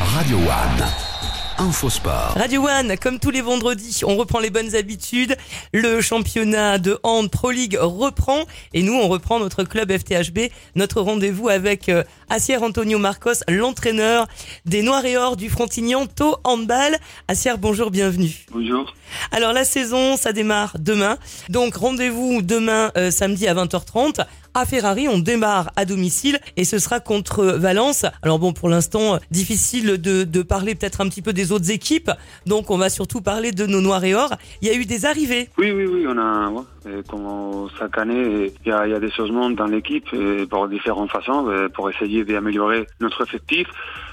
Radio One. Info Sport. Radio One, comme tous les vendredis, on reprend les bonnes habitudes. Le championnat de hand Pro League reprend et nous, on reprend notre club FTHB, notre rendez-vous avec euh, Assier Antonio Marcos, l'entraîneur des Noirs et Or du Frontignan Tau Handball. Assier, bonjour, bienvenue. Bonjour. Alors la saison, ça démarre demain. Donc rendez-vous demain euh, samedi à 20h30 à Ferrari. On démarre à domicile et ce sera contre Valence. Alors bon, pour l'instant, difficile de, de parler peut-être un petit peu des autres équipes. Donc on va surtout parler de nos Noirs et Or. Il y a eu des arrivées. Oui, oui, oui, on a, ouais, euh, comme chaque année, il y a, il y a des changements dans l'équipe euh, pour différentes façons, euh, pour essayer d'améliorer notre effectif.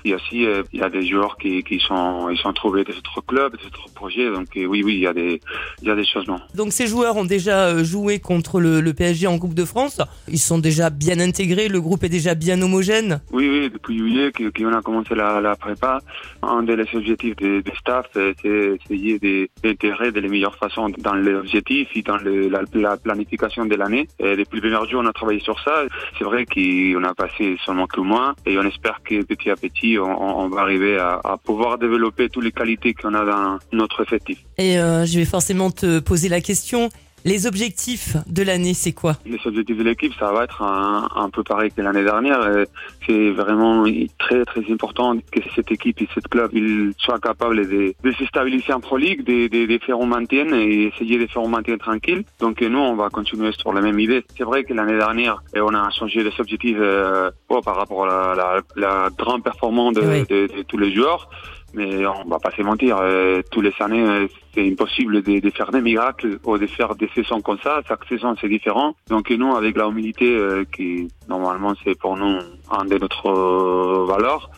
Et aussi, il y a des joueurs qui, qui sont, ils sont trouvés des autres clubs, des autres projets. Donc oui, oui, il y a des, il y a des changements. Donc ces joueurs ont déjà joué contre le, le PSG en Coupe de France. Ils sont déjà bien intégrés. Le groupe est déjà bien homogène. Oui, oui, depuis juillet qu'on a commencé la, la prépa, un des objectifs des, des staff, c'est essayer de- d'intégrer de les meilleures façons dans l'objectif et dans le- la, la planification de l'année. Depuis le premier jour, on a travaillé sur ça. C'est vrai qu'on a passé seulement que mois et on espère que petit à petit, on, on- on va arriver à, à pouvoir développer toutes les qualités qu'on a dans notre effectif. Et euh, je vais forcément te poser la question. Les objectifs de l'année, c'est quoi? Les objectifs de l'équipe, ça va être un, un peu pareil que l'année dernière. Euh, C'est vraiment très très important que cette équipe et cette club ils soient capables de, de se stabiliser en Pro League, de, de, de faire un maintien et essayer de faire un maintien tranquille. Donc euh, nous, on va continuer sur la même idée. C'est vrai que l'année dernière, euh, on a changé les objectifs euh, oh, par rapport à la, la, la grande performance de, Oui. de- de tous les joueurs. Mais on va pas se mentir, euh, tous les années, euh, c'est impossible de, de faire des miracles ou de faire des saisons comme ça. Chaque saison, c'est différent. Donc nous, avec la humilité, euh, qui normalement c'est pour nous un de notre euh, valeurs,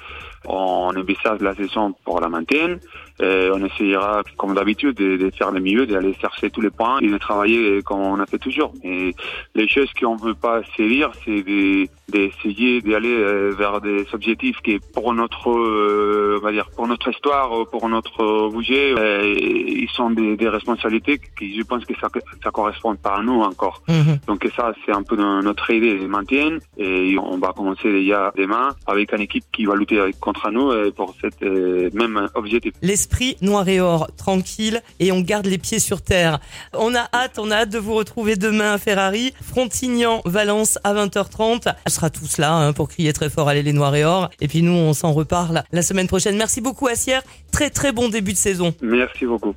on envisage la saison pour la maintien. Et on essayera, comme d'habitude, de, de faire le mieux, d'aller chercher tous les points et de travailler comme on a fait toujours. Et les choses qu'on ne veut pas sévir, c'est de- d'essayer d'aller euh, vers des objectifs qui, pour notre, euh, on va dire, pour notre histoire, euh, pour notre euh, budget, euh, ils sont des, des responsabilités qui, je pense que ça, ça correspond pas à nous encore. Mhm. Donc ça, c'est un peu no- notre idée de maintien et on va commencer déjà demain avec une équipe qui va lutter contre nous euh, pour cet euh, même objectif. L'esprit noir et or, tranquille, et on garde les pieds sur terre. On a hâte, on a hâte de vous retrouver demain à Ferrari. Frontignan, Valence à 20h30. On sera tous là hein, pour crier très fort Allez les noirs et or. Et puis nous, on s'en reparle la semaine prochaine. Merci beaucoup Assier. Très très bon début de saison. Merci beaucoup.